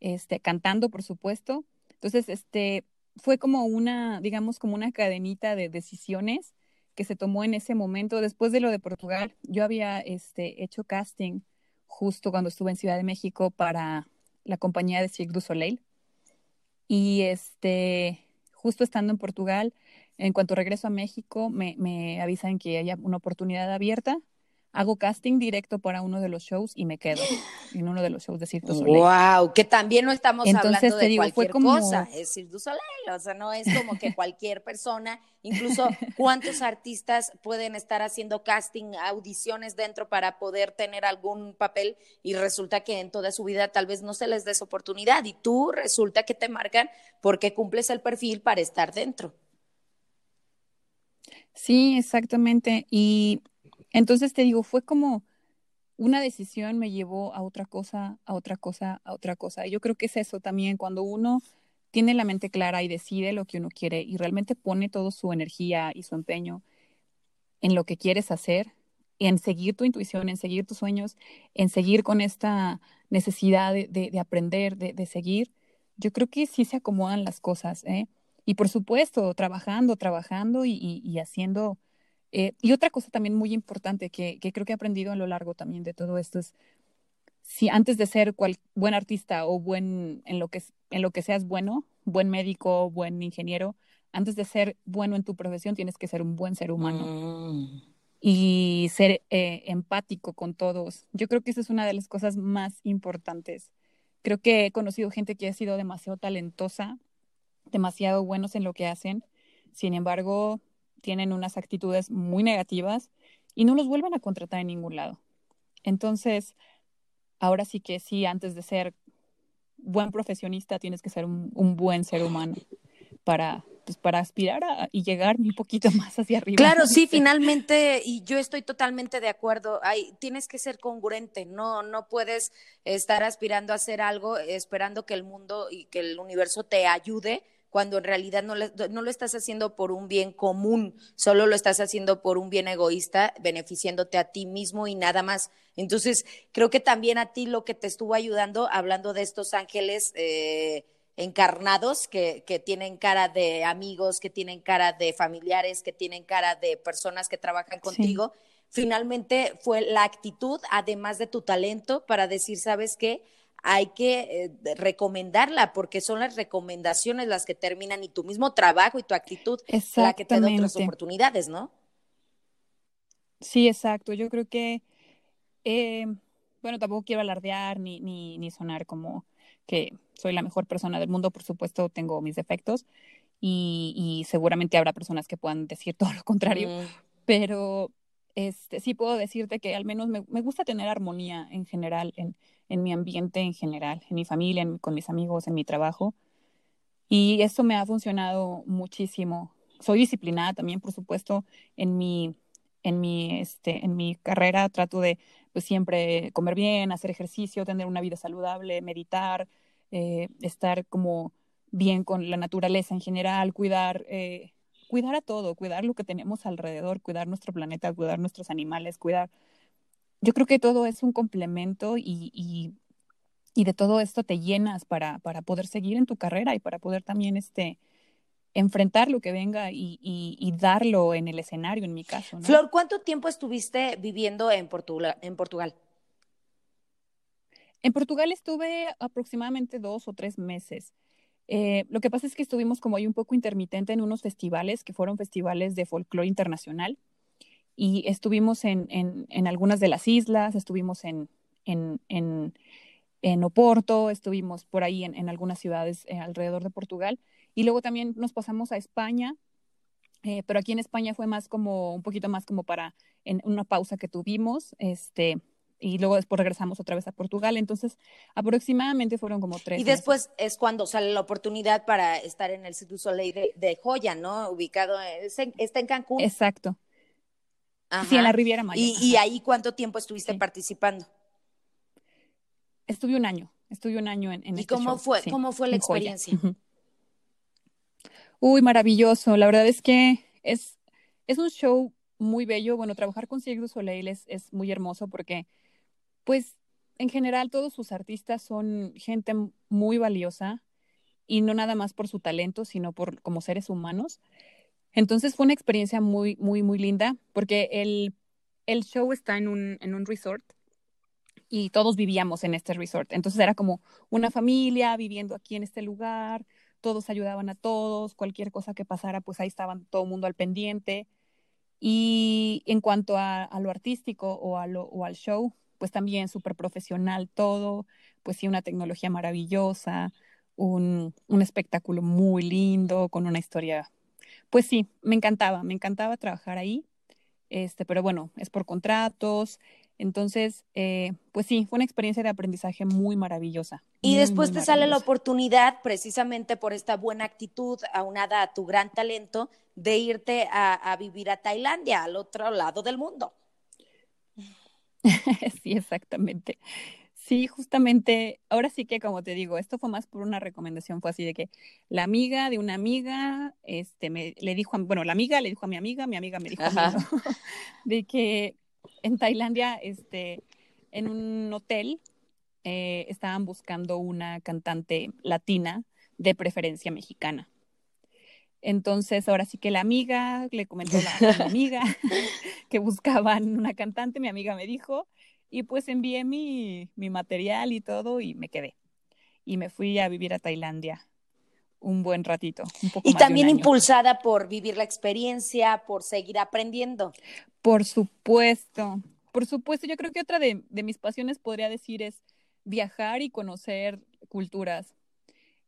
este, cantando, por supuesto. Entonces, este, fue como una, digamos, como una cadenita de decisiones que se tomó en ese momento. Después de lo de Portugal, yo había este, hecho casting justo cuando estuve en Ciudad de México para la compañía de Cirque du Soleil. Y este, justo estando en Portugal, en cuanto regreso a México, me, me avisan que haya una oportunidad abierta hago casting directo para uno de los shows y me quedo en uno de los shows de Cirque du Soleil. Wow, que también no estamos hablando de cualquier cosa, es Cirque du Soleil, o sea, no es como que cualquier persona, incluso cuántos artistas pueden estar haciendo casting, audiciones dentro para poder tener algún papel y resulta que en toda su vida tal vez no se les des oportunidad y tú resulta que te marcan porque cumples el perfil para estar dentro. Sí, exactamente. Y entonces te digo, fue como una decisión me llevó a otra cosa, a otra cosa, a otra cosa. Y yo creo que es eso también, cuando uno tiene la mente clara y decide lo que uno quiere y realmente pone toda su energía y su empeño en lo que quieres hacer, en seguir tu intuición, en seguir tus sueños, en seguir con esta necesidad de, aprender, de, seguir, yo creo que sí se acomodan las cosas. ¿eh? Y por supuesto, trabajando, trabajando y haciendo eh, y otra cosa también muy importante que, que, creo que he aprendido a lo largo también de todo esto es, si antes de ser cual, buen artista o buen en lo, que, en lo que seas bueno, buen médico, buen ingeniero, antes de ser bueno en tu profesión tienes que ser un buen ser humano. Mm. Y ser eh, empático con todos. Yo creo que esa es una de las cosas más importantes. Creo que he conocido gente que ha sido demasiado talentosa, demasiado buenos en lo que hacen. Sin embargo, tienen unas actitudes muy negativas y no los vuelven a contratar en ningún lado. Entonces, ahora sí que sí, antes de ser buen profesionista, tienes que ser un, buen ser humano para, pues, para aspirar a, y llegar un poquito más hacia arriba. Claro, sí, finalmente, y yo estoy totalmente de acuerdo, hay, tienes que ser congruente, no, no puedes estar aspirando a hacer algo esperando que el mundo y que el universo te ayude cuando en realidad no, no, lo estás haciendo por un bien común, solo lo estás haciendo por un bien egoísta, beneficiándote a ti mismo y nada más. Entonces, creo que también a ti lo que te estuvo ayudando, hablando de estos ángeles eh, encarnados que, que tienen cara de amigos, que tienen cara de familiares, que tienen cara de personas que trabajan contigo, finalmente fue la actitud, además de tu talento, para decir, ¿sabes qué? Hay que eh, recomendarla porque son las recomendaciones las que terminan y tu mismo trabajo y tu actitud la que te da otras oportunidades, ¿no? Sí, exacto. Yo creo que, eh, bueno, tampoco quiero alardear ni, ni, ni sonar como que soy la mejor persona del mundo, por supuesto tengo mis defectos y, y seguramente habrá personas que puedan decir todo lo contrario, mm. pero este, sí puedo decirte que al menos me, gusta tener armonía en general en, en mi ambiente en general, en mi familia, con mis amigos, en mi trabajo. Y eso me ha funcionado muchísimo. Soy disciplinada también, por supuesto, en mi, en mi, este, en carrera trato de pues, siempre comer bien, hacer ejercicio, tener una vida saludable, meditar, eh, estar como bien con la naturaleza en general, cuidar, eh, cuidar a todo, cuidar lo que tenemos alrededor, cuidar nuestro planeta, cuidar nuestros animales, cuidar yo creo que todo es un complemento y, y, y de todo esto te llenas para, para, poder seguir en tu carrera y para poder también este, enfrentar lo que venga y, y darlo en el escenario, en mi caso. Flor, ¿cuánto tiempo estuviste viviendo en Portugal? En Portugal? En Portugal estuve aproximadamente dos o tres meses. Eh, lo que pasa es que estuvimos como ahí un poco intermitente en unos festivales que fueron festivales de folclore internacional y estuvimos en, en, en algunas de las islas, estuvimos en, en, en, Oporto, estuvimos por ahí en, en algunas ciudades eh, alrededor de Portugal y luego también nos pasamos a España, eh, pero aquí en España fue más como, un poquito más como para en una pausa que tuvimos, este, y luego después regresamos otra vez a Portugal. Entonces, aproximadamente fueron como tres. Y después es cuando sale la oportunidad para estar en el Cirque Soleil de, de Joya, ¿no? Ubicado, en, está en Cancún. Exacto. Sí, en la Riviera Maya. ¿Y, ahí cuánto tiempo estuviste participando? Estuve un año, estuve un año en, en ¿Y este cómo fue, cómo fue la experiencia? Uy, maravilloso. La verdad es que es, es un show muy bello. Bueno, trabajar con Cirque du Soleil es, es muy hermoso porque, pues, en general todos sus artistas son gente muy valiosa y no nada más por su talento, sino por como seres humanos. Entonces fue una experiencia muy, muy, muy linda porque el, el show está en un, en un resort y todos vivíamos en este resort. Entonces era como una familia viviendo aquí en este lugar, todos ayudaban a todos, cualquier cosa que pasara, pues ahí estaban todo el mundo al pendiente. Y en cuanto a, lo artístico o, a o al show, pues también súper profesional todo, pues sí, una tecnología maravillosa, un, un espectáculo muy lindo, con una historia. Pues sí, me encantaba, me encantaba trabajar ahí, este, pero bueno, es por contratos, entonces, eh, pues sí, fue una experiencia de aprendizaje muy maravillosa. Y después te sale la oportunidad, precisamente por esta buena actitud, aunada a tu gran talento, de irte a, a vivir a Tailandia, al otro lado del mundo. sí, exactamente. Sí, justamente, ahora sí que como te digo, esto fue más por una recomendación, fue así de que la amiga de una amiga, este, me, le dijo, a, bueno, la amiga le dijo a mi amiga, mi amiga me dijo a mí, de que en Tailandia, este, en un hotel, eh, estaban buscando una cantante latina de preferencia mexicana. Entonces, ahora sí que la amiga le comentó a la, amiga que buscaban una cantante, mi amiga me dijo, y pues envié mi, mi material y todo y me quedé. Y me fui a vivir a Tailandia un buen ratito. y también impulsada por vivir la experiencia, por seguir aprendiendo. Por supuesto, por supuesto. Yo creo que otra de, mis pasiones podría decir es viajar y conocer culturas.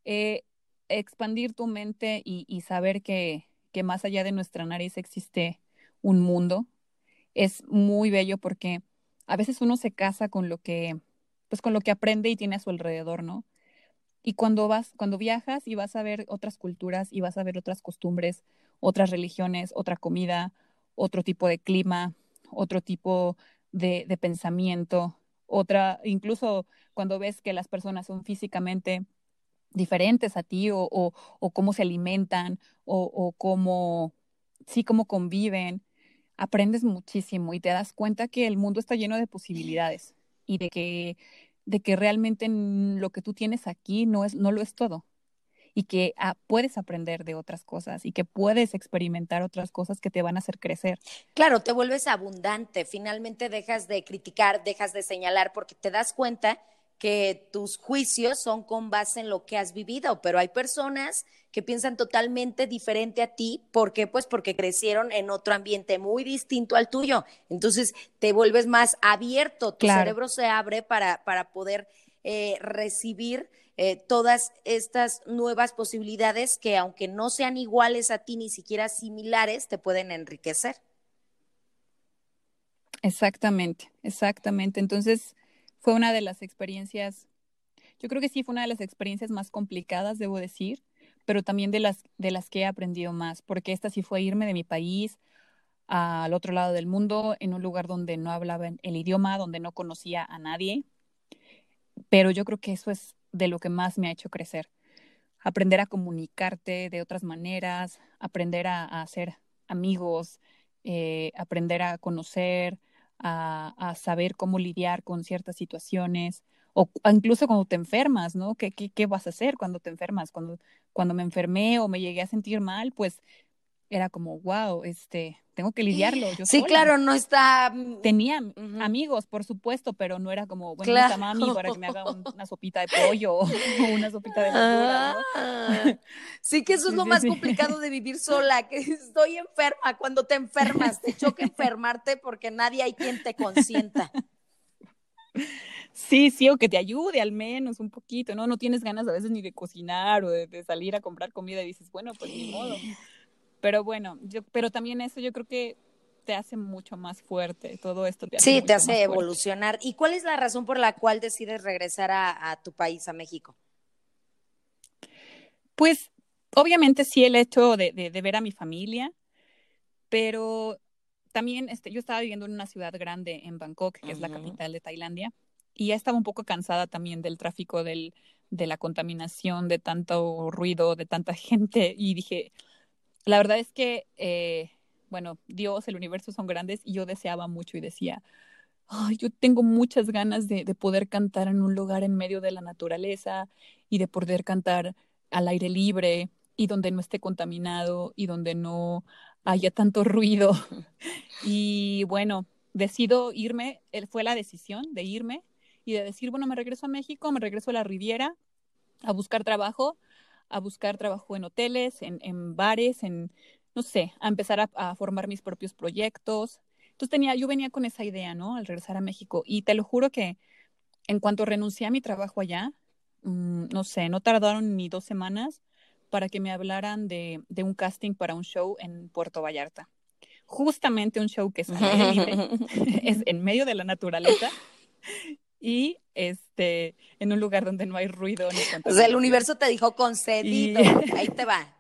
Eh, expandir tu mente y, saber que, que, más allá de nuestra nariz existe un mundo es muy bello porque a veces uno se casa con lo que, pues con lo que aprende y tiene a su alrededor, ¿no? Y cuando vas, cuando viajas y vas a ver otras culturas y vas a ver otras costumbres, otras religiones, otra comida, otro tipo de clima, otro tipo de, pensamiento, otra, incluso cuando ves que las personas son físicamente diferentes a ti o, o, cómo se alimentan o, o, cómo, sí, cómo conviven, aprendes muchísimo y te das cuenta que el mundo está lleno de posibilidades y de que de que realmente lo que tú tienes aquí no, es, no lo es todo y que ah, puedes aprender de otras cosas y que puedes experimentar otras cosas que te van a hacer crecer. Claro, te vuelves abundante, finalmente dejas de criticar, dejas de señalar porque te das cuenta que tus juicios son con base en lo que has vivido, pero hay personas que piensan totalmente diferente a ti, ¿por qué? Pues porque crecieron en otro ambiente muy distinto al tuyo. Entonces te vuelves más abierto, tu cerebro se abre para, para poder eh, recibir eh, todas estas nuevas posibilidades que aunque no sean iguales a ti, ni siquiera similares, te pueden enriquecer. Exactamente, exactamente. Entonces, fue una de las experiencias, yo creo que sí fue una de las experiencias más complicadas, debo decir, pero también de las, de las que he aprendido más, porque esta sí fue irme de mi país al otro lado del mundo, en un lugar donde no hablaba el idioma, donde no conocía a nadie, pero yo creo que eso es de lo que más me ha hecho crecer. Aprender a comunicarte de otras maneras, aprender a, hacer amigos, eh, aprender a conocer, a, saber cómo lidiar con ciertas situaciones, o incluso cuando te enfermas, ¿no? ¿Qué, qué, qué vas a hacer cuando te enfermas? Cuando, cuando me enfermé o me llegué a sentir mal, pues era como, wow, este, tengo que lidiarlo. Yo sí, claro, no está. Mm, Tenía amigos, por supuesto, pero no era como, bueno, claro. mami para que me haga una sopita de pollo o una sopita de verdura. Ah, sí, que eso es lo más complicado de vivir sola, que estoy enferma. Cuando te enfermas, te choca enfermarte porque nadie hay quien te consienta. Sí, sí, o que te ayude al menos un poquito, ¿no? No tienes ganas a veces ni de cocinar o de, de salir a comprar comida y dices, bueno, pues ni modo. Pero bueno, yo, pero también eso yo creo que te hace mucho más fuerte, todo esto te hace Sí, te hace evolucionar. ¿Y cuál es la razón por la cual decides regresar a, tu país, a México? Pues obviamente sí el hecho de, de, ver a mi familia, pero también este, yo estaba viviendo en una ciudad grande en Bangkok, que es la capital de Tailandia, y ya estaba un poco cansada también del tráfico, del, de la contaminación, de tanto ruido, de tanta gente, y dije, la verdad es que, eh, bueno, Dios, el universo son grandes y yo deseaba mucho y decía, Ay, yo tengo muchas ganas de, poder cantar en un lugar en medio de la naturaleza y de poder cantar al aire libre y donde no esté contaminado y donde no haya tanto ruido. Y bueno, decido irme, fue la decisión de irme y de decir, bueno, me regreso a México, me regreso a la Riviera a buscar trabajo a buscar trabajo en hoteles, en, en bares, en, no sé, a empezar a, formar mis propios proyectos. Entonces tenía, yo venía con esa idea, ¿no? Al regresar a México. Y te lo juro que en cuanto renuncié a mi trabajo allá, mm, no sé, no tardaron ni dos semanas para que me hablaran de, de, un casting para un show en Puerto Vallarta. Justamente un show que es libre, es en medio de la naturaleza y este en un lugar donde no hay ruido ni O sea, el universo te dijo concedido, ahí te va.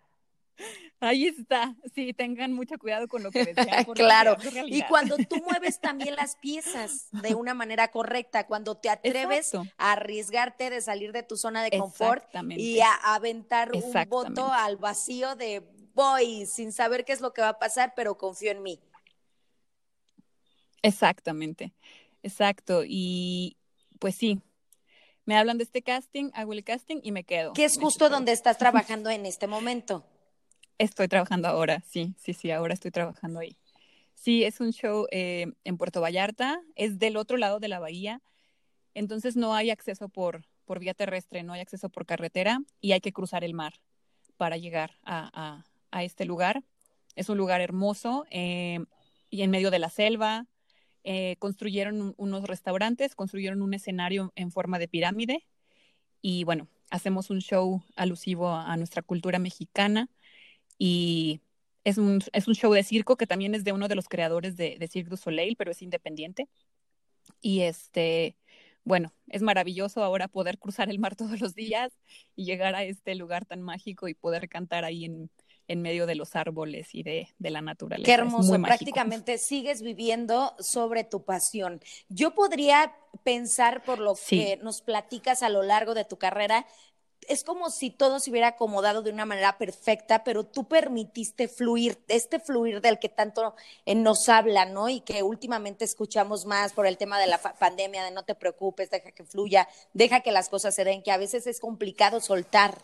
Ahí está. Sí, tengan mucho cuidado con lo que desean. claro. Y cuando tú mueves también las piezas de una manera correcta, cuando te atreves a arriesgarte de salir de tu zona de confort y a aventar un voto al vacío de voy sin saber qué es lo que va a pasar, pero confío en mí. Exactamente. Exacto. Y pues sí, me hablan de este casting, hago el casting y me quedo. ¿Qué es justo donde estás trabajando en este momento. Estoy trabajando ahora, sí, sí, sí, ahora estoy trabajando ahí. Sí, es un show eh, en Puerto Vallarta, es del otro lado de la bahía, entonces no hay acceso por, por vía terrestre, no hay acceso por carretera y hay que cruzar el mar para llegar a, a, este lugar. Es un lugar hermoso eh, y en medio de la selva. Eh, construyeron unos restaurantes, construyeron un escenario en forma de pirámide y bueno, hacemos un show alusivo a nuestra cultura mexicana y es un, es un show de circo que también es de uno de los creadores de, de Cirque du Soleil, pero es independiente. Y este, bueno, es maravilloso ahora poder cruzar el mar todos los días y llegar a este lugar tan mágico y poder cantar ahí en, en medio de los árboles y de, de la naturaleza. Qué hermoso, prácticamente sigues viviendo sobre tu pasión. Yo podría pensar por lo que nos platicas a lo largo de tu carrera, es como si todo se hubiera acomodado de una manera perfecta, pero tú permitiste fluir, este fluir del que tanto eh, nos habla, ¿no? Y que últimamente escuchamos más por el tema de la pandemia, de no te preocupes, deja que fluya, deja que las cosas se den, que a veces es complicado soltar.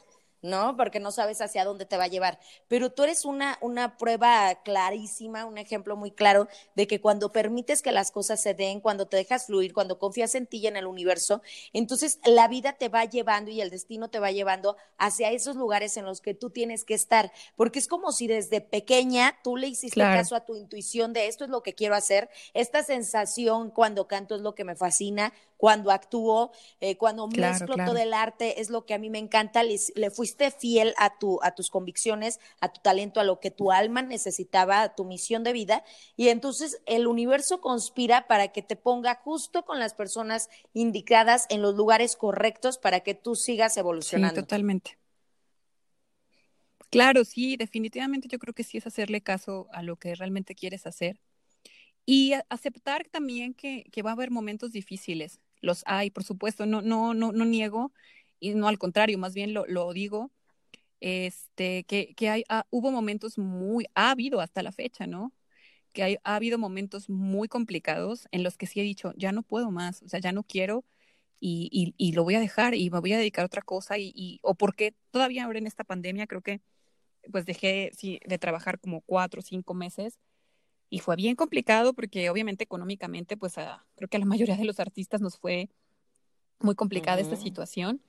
¿No? Porque no sabes hacia dónde te va a llevar. Pero tú eres una, una prueba clarísima, un ejemplo muy claro de que cuando permites que las cosas se den, cuando te dejas fluir, cuando confías en ti y en el universo, entonces la vida te va llevando y el destino te va llevando hacia esos lugares en los que tú tienes que estar. Porque es como si desde pequeña tú le hiciste caso a tu intuición de esto es lo que quiero hacer, esta sensación cuando canto es lo que me fascina, cuando actúo, eh, cuando mezclo todo el arte, es lo que a mí me encanta, le, le fuiste fiel a, tu, a tus convicciones, a tu talento, a lo que tu alma necesitaba, a tu misión de vida, y entonces el universo conspira para que te ponga justo con las personas indicadas en los lugares correctos para que tú sigas evolucionando. Sí, totalmente. Claro, sí, definitivamente yo creo que sí es hacerle caso a lo que realmente quieres hacer y aceptar también que, que, va a haber momentos difíciles los hay, por supuesto, no, no, no, no niego, y no al contrario, más bien lo, lo digo, este, que, que hay, ah, hubo momentos muy, ha habido hasta la fecha, ¿no? Que hay, ha habido momentos muy complicados en los que sí he dicho, ya no puedo más, o sea, ya no quiero y, y, y lo voy a dejar y me voy a dedicar a otra cosa y, y, o porque todavía ahora en esta pandemia creo que pues dejé sí, de trabajar como cuatro o cinco meses y fue bien complicado porque obviamente económicamente, pues creo que a la mayoría de los artistas nos fue muy complicada esta situación.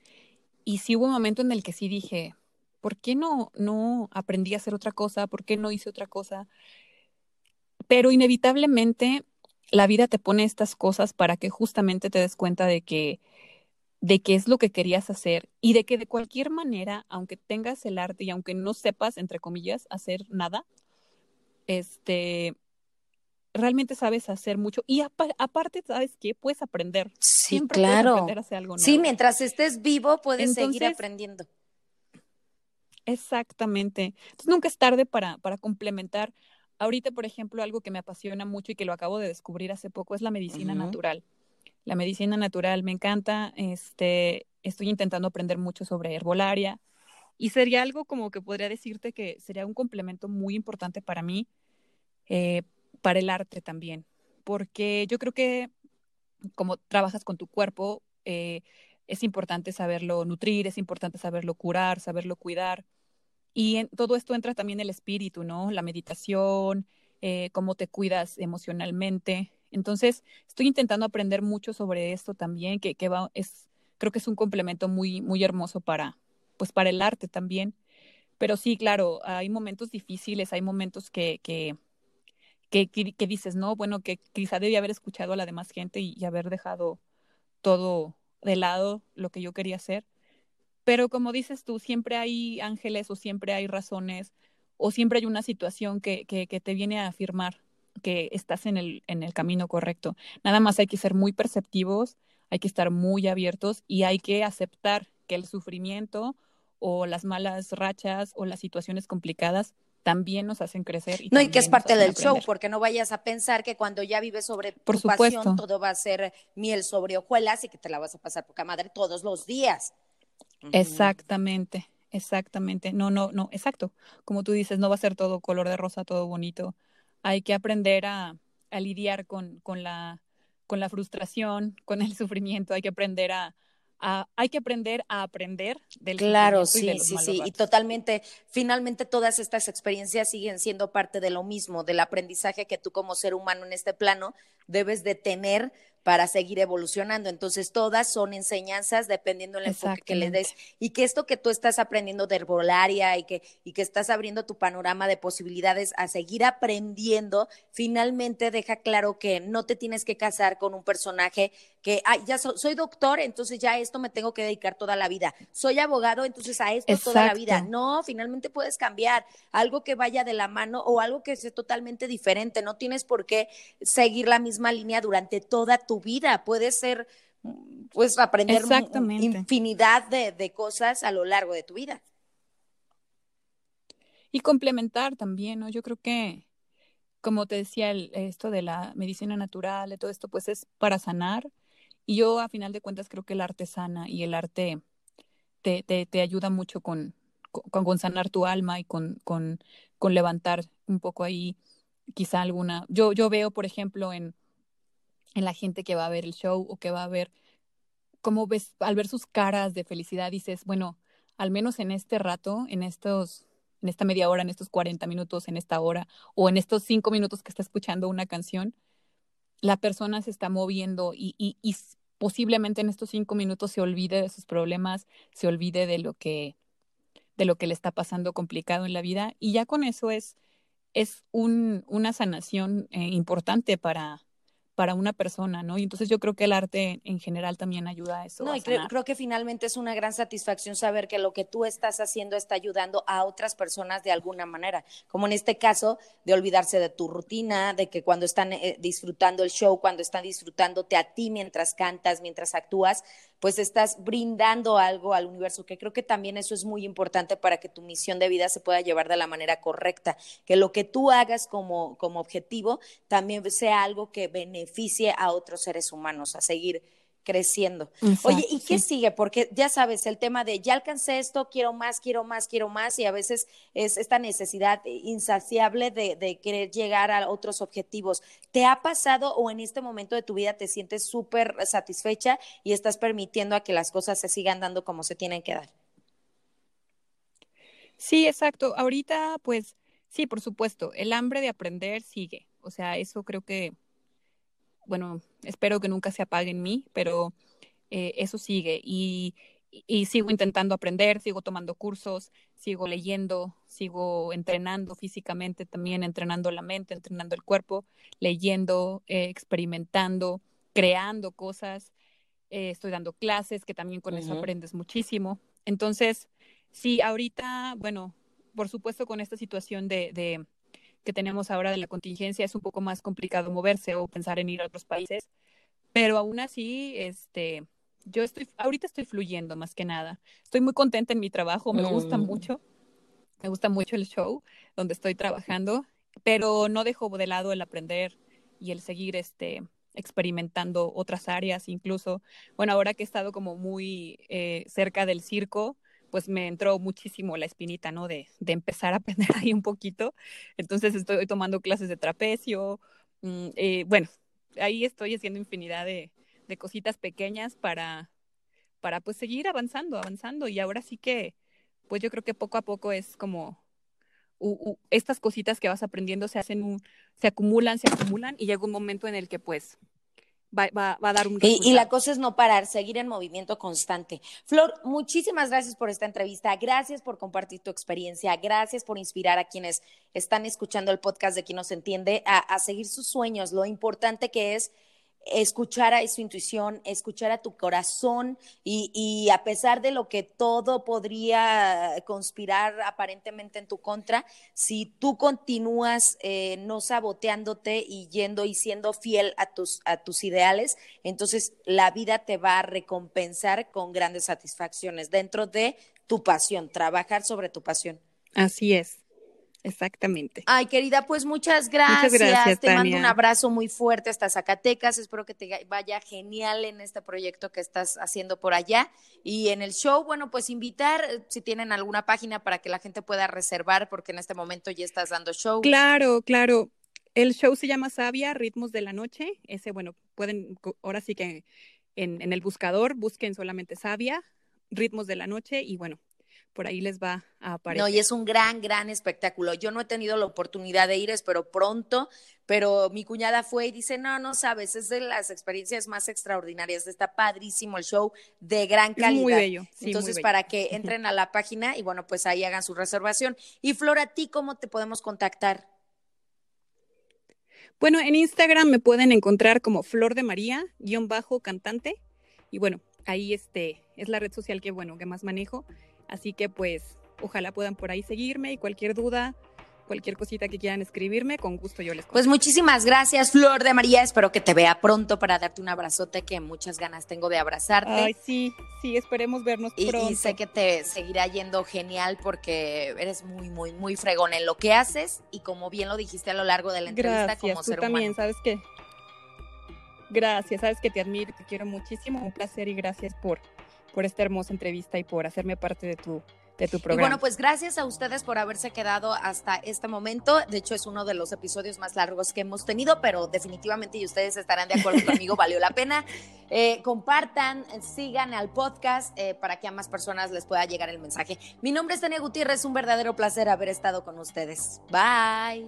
Y sí hubo un momento en el que sí dije, ¿por qué no, no aprendí a hacer otra cosa? ¿Por qué no hice otra cosa? Pero inevitablemente la vida te pone estas cosas para que justamente te des cuenta de que de qué es lo que querías hacer y de que de cualquier manera, aunque tengas el arte y aunque no sepas, entre comillas, hacer nada, este, realmente sabes hacer mucho y aparte, ¿sabes qué? Puedes aprender. Sí, claro. Sí, mientras estés vivo puedes seguir aprendiendo. Exactamente. Entonces nunca es tarde para, para complementar. Ahorita, por ejemplo, algo que me apasiona mucho y que lo acabo de descubrir hace poco es la medicina natural. La medicina natural me encanta. Este, estoy intentando aprender mucho sobre herbolaria y sería algo como que podría decirte que sería un complemento muy importante para mí eh, para el arte también, porque yo creo que como trabajas con tu cuerpo, eh, es importante saberlo nutrir, es importante saberlo curar, saberlo cuidar. Y en todo esto entra también el espíritu, ¿no? La meditación, eh, cómo te cuidas emocionalmente. Entonces, estoy intentando aprender mucho sobre esto también, que, va, es, creo que es un complemento muy, muy hermoso para, pues, para el arte también. pero sí, claro, hay momentos difíciles, hay momentos que, que, que, que dices, no, bueno, que quizá debía haber escuchado a la demás gente y, haber dejado todo de lado lo que yo quería hacer. Pero como dices tú, siempre hay ángeles o siempre hay razones o siempre hay una situación que, que, que, te viene a afirmar que estás en el, en el camino correcto. Nada más hay que ser muy perceptivos, hay que estar muy abiertos y hay que aceptar que el sufrimiento o las malas rachas o las situaciones complicadas también nos hacen crecer. Y no, y que es parte del show, porque no vayas a pensar que cuando ya vives sobre Por tu supuesto. pasión, todo va a ser miel sobre hojuelas y que te la vas a pasar poca madre todos los días. Exactamente, exactamente. No, no, no, exacto. Como tú dices, no va a ser todo color de rosa, todo bonito. Hay que aprender a, a lidiar con, con, la, con la frustración, con el sufrimiento, hay que aprender a, a, hay que aprender a aprender del claro sí de sí sí y totalmente finalmente todas estas experiencias siguen siendo parte de lo mismo del aprendizaje que tú como ser humano en este plano debes de tener para seguir evolucionando. Entonces, todas son enseñanzas dependiendo del enfoque que le des. Y que esto que tú estás aprendiendo de herbolaria y que, y que estás abriendo tu panorama de posibilidades a seguir aprendiendo, finalmente deja claro que no te tienes que casar con un personaje que, ay, ya so, soy doctor, entonces ya a esto me tengo que dedicar toda la vida. Soy abogado, entonces a esto Exacto. toda la vida. No, finalmente puedes cambiar algo que vaya de la mano o algo que sea totalmente diferente. No tienes por qué seguir la misma línea durante toda tu vida. Puedes ser, pues, aprender infinidad de, de, cosas a lo largo de tu vida. Y complementar también, ¿no? Yo creo que, como te decía, el, esto de la medicina natural, de todo esto, pues es para sanar. Y yo, a final de cuentas, creo que el arte sana y el arte te, te, te ayuda mucho con, con, sanar tu alma y con, con, con levantar un poco ahí quizá alguna. Yo, yo veo, por ejemplo, en en la gente que va a ver el show o que va a ver, cómo ves, al ver sus caras de felicidad, dices, bueno, al menos en este rato, en estos, en esta media hora, en estos 40 minutos, en esta hora, o en estos cinco minutos que está escuchando una canción, la persona se está moviendo y, y, y posiblemente en estos cinco minutos se olvide de sus problemas, se olvide de lo que, de lo que le está pasando complicado en la vida, y ya con eso es, es un, una sanación eh, importante para, para una persona, ¿no? Y entonces yo creo que el arte en general también ayuda a eso. No, a y creo, creo, que finalmente es una gran satisfacción saber que lo que tú estás haciendo está ayudando a otras personas de alguna manera, como en este caso de olvidarse de tu rutina, de que cuando están eh, disfrutando el show, cuando están disfrutándote a ti mientras cantas, mientras actúas, pues estás brindando algo al universo, que creo que también eso es muy importante para que tu misión de vida se pueda llevar de la manera correcta, que lo que tú hagas como, como objetivo también sea algo que beneficie a otros seres humanos, a seguir creciendo. Exacto, Oye, ¿y qué sí. sigue? Porque ya sabes, el tema de ya alcancé esto, quiero más, quiero más, quiero más, y a veces es esta necesidad insaciable de, de querer llegar a otros objetivos. ¿Te ha pasado o en este momento de tu vida te sientes súper satisfecha y estás permitiendo a que las cosas se sigan dando como se tienen que dar? Sí, exacto. Ahorita, pues, sí, por supuesto, el hambre de aprender sigue. O sea, eso creo que bueno, espero que nunca se apague en mí, pero eh, eso sigue y, y, sigo intentando aprender, sigo tomando cursos, sigo leyendo, sigo entrenando físicamente también, entrenando la mente, entrenando el cuerpo, leyendo, eh, experimentando, creando cosas, eh, estoy dando clases, que también con uh -huh. eso aprendes muchísimo. Entonces, sí, ahorita, bueno, por supuesto con esta situación de, de que tenemos ahora de la contingencia es un poco más complicado moverse o pensar en ir a otros países, pero aún así, este, yo estoy, ahorita estoy fluyendo más que nada. Estoy muy contenta en mi trabajo, me mm. gusta mucho, me gusta mucho el show donde estoy trabajando, pero no dejo de lado el aprender y el seguir, este, experimentando otras áreas, incluso, bueno, ahora que he estado como muy eh, cerca del circo, pues me entró muchísimo la espinita, ¿no? De, de, empezar a aprender ahí un poquito. Entonces estoy tomando clases de trapecio. Mm, eh, bueno, ahí estoy haciendo infinidad de, de, cositas pequeñas para, para pues seguir avanzando, avanzando. Y ahora sí que, pues yo creo que poco a poco es como estas cositas que vas aprendiendo se hacen un, se acumulan, se acumulan y llega un momento en el que pues va, a dar un y, y, la cosa es no parar, seguir en movimiento constante. Flor, muchísimas gracias por esta entrevista, gracias por compartir tu experiencia, gracias por inspirar a quienes están escuchando el podcast de Quien nos entiende a, a seguir sus sueños, lo importante que es escuchar a su intuición, escuchar a tu corazón y, a pesar de lo que todo podría conspirar aparentemente en tu contra, si tú continúas eh, no saboteándote y yendo y siendo fiel a tus, a tus ideales, entonces la vida te va a recompensar con grandes satisfacciones dentro de tu pasión, trabajar sobre tu pasión. Así es. Exactamente. Ay, querida, pues muchas gracias. Muchas gracias te mando un abrazo muy fuerte hasta Zacatecas. Espero que te vaya genial en este proyecto que estás haciendo por allá. Y en el show, bueno, pues invitar si tienen alguna página para que la gente pueda reservar, porque en este momento ya estás dando show. Claro, claro. El show se llama Sabia, Ritmos de la Noche. Ese, bueno, pueden, ahora sí que en, en el buscador busquen solamente Sabia, Ritmos de la Noche y bueno, por ahí les va a aparecer. No, y es un gran, gran espectáculo. Yo no he tenido la oportunidad de ir, espero pronto, pero mi cuñada fue y dice, no, no sabes, es de las experiencias más extraordinarias, está padrísimo el show, de gran calidad. muy bello. Entonces, para que entren a la página y bueno, pues ahí hagan su reservación. Y Flora, ¿a ti cómo te podemos contactar? Bueno, en Instagram me pueden encontrar como Flor de María, guion bajo cantante. Y bueno, ahí este es la red social que, bueno, que más manejo. Así que pues ojalá puedan por ahí seguirme y cualquier duda, cualquier cosita que quieran escribirme, con gusto yo les contesto. Pues muchísimas gracias, Flor de María. Espero que te vea pronto para darte un abrazote que muchas ganas tengo de abrazarte. Ay, sí, sí, esperemos vernos pronto. Y sé que te seguirá yendo genial porque eres muy, muy, muy fregón en lo que haces y como bien lo dijiste a lo largo de la entrevista gracias, como tú también, ¿sabes qué? Gracias, sabes que te admiro, te quiero muchísimo, un placer y gracias por por esta hermosa entrevista y por hacerme parte de tu, de tu programa. Y bueno, pues gracias a ustedes por haberse quedado hasta este momento. De hecho, es uno de los episodios más largos que hemos tenido, pero definitivamente, y ustedes estarán de acuerdo conmigo, valió la pena. Eh, compartan, sigan al podcast eh, para que a más personas les pueda llegar el mensaje. Mi nombre es Tania Gutiérrez, un verdadero placer haber estado con ustedes. Bye.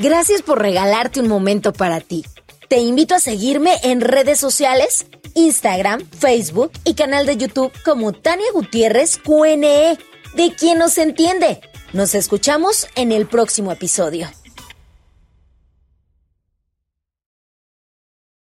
Gracias por regalarte un momento para ti. Te invito a seguirme en redes sociales Instagram, Facebook y canal de YouTube como Tania Gutiérrez QNE, de quien nos entiende. Nos escuchamos en el próximo episodio.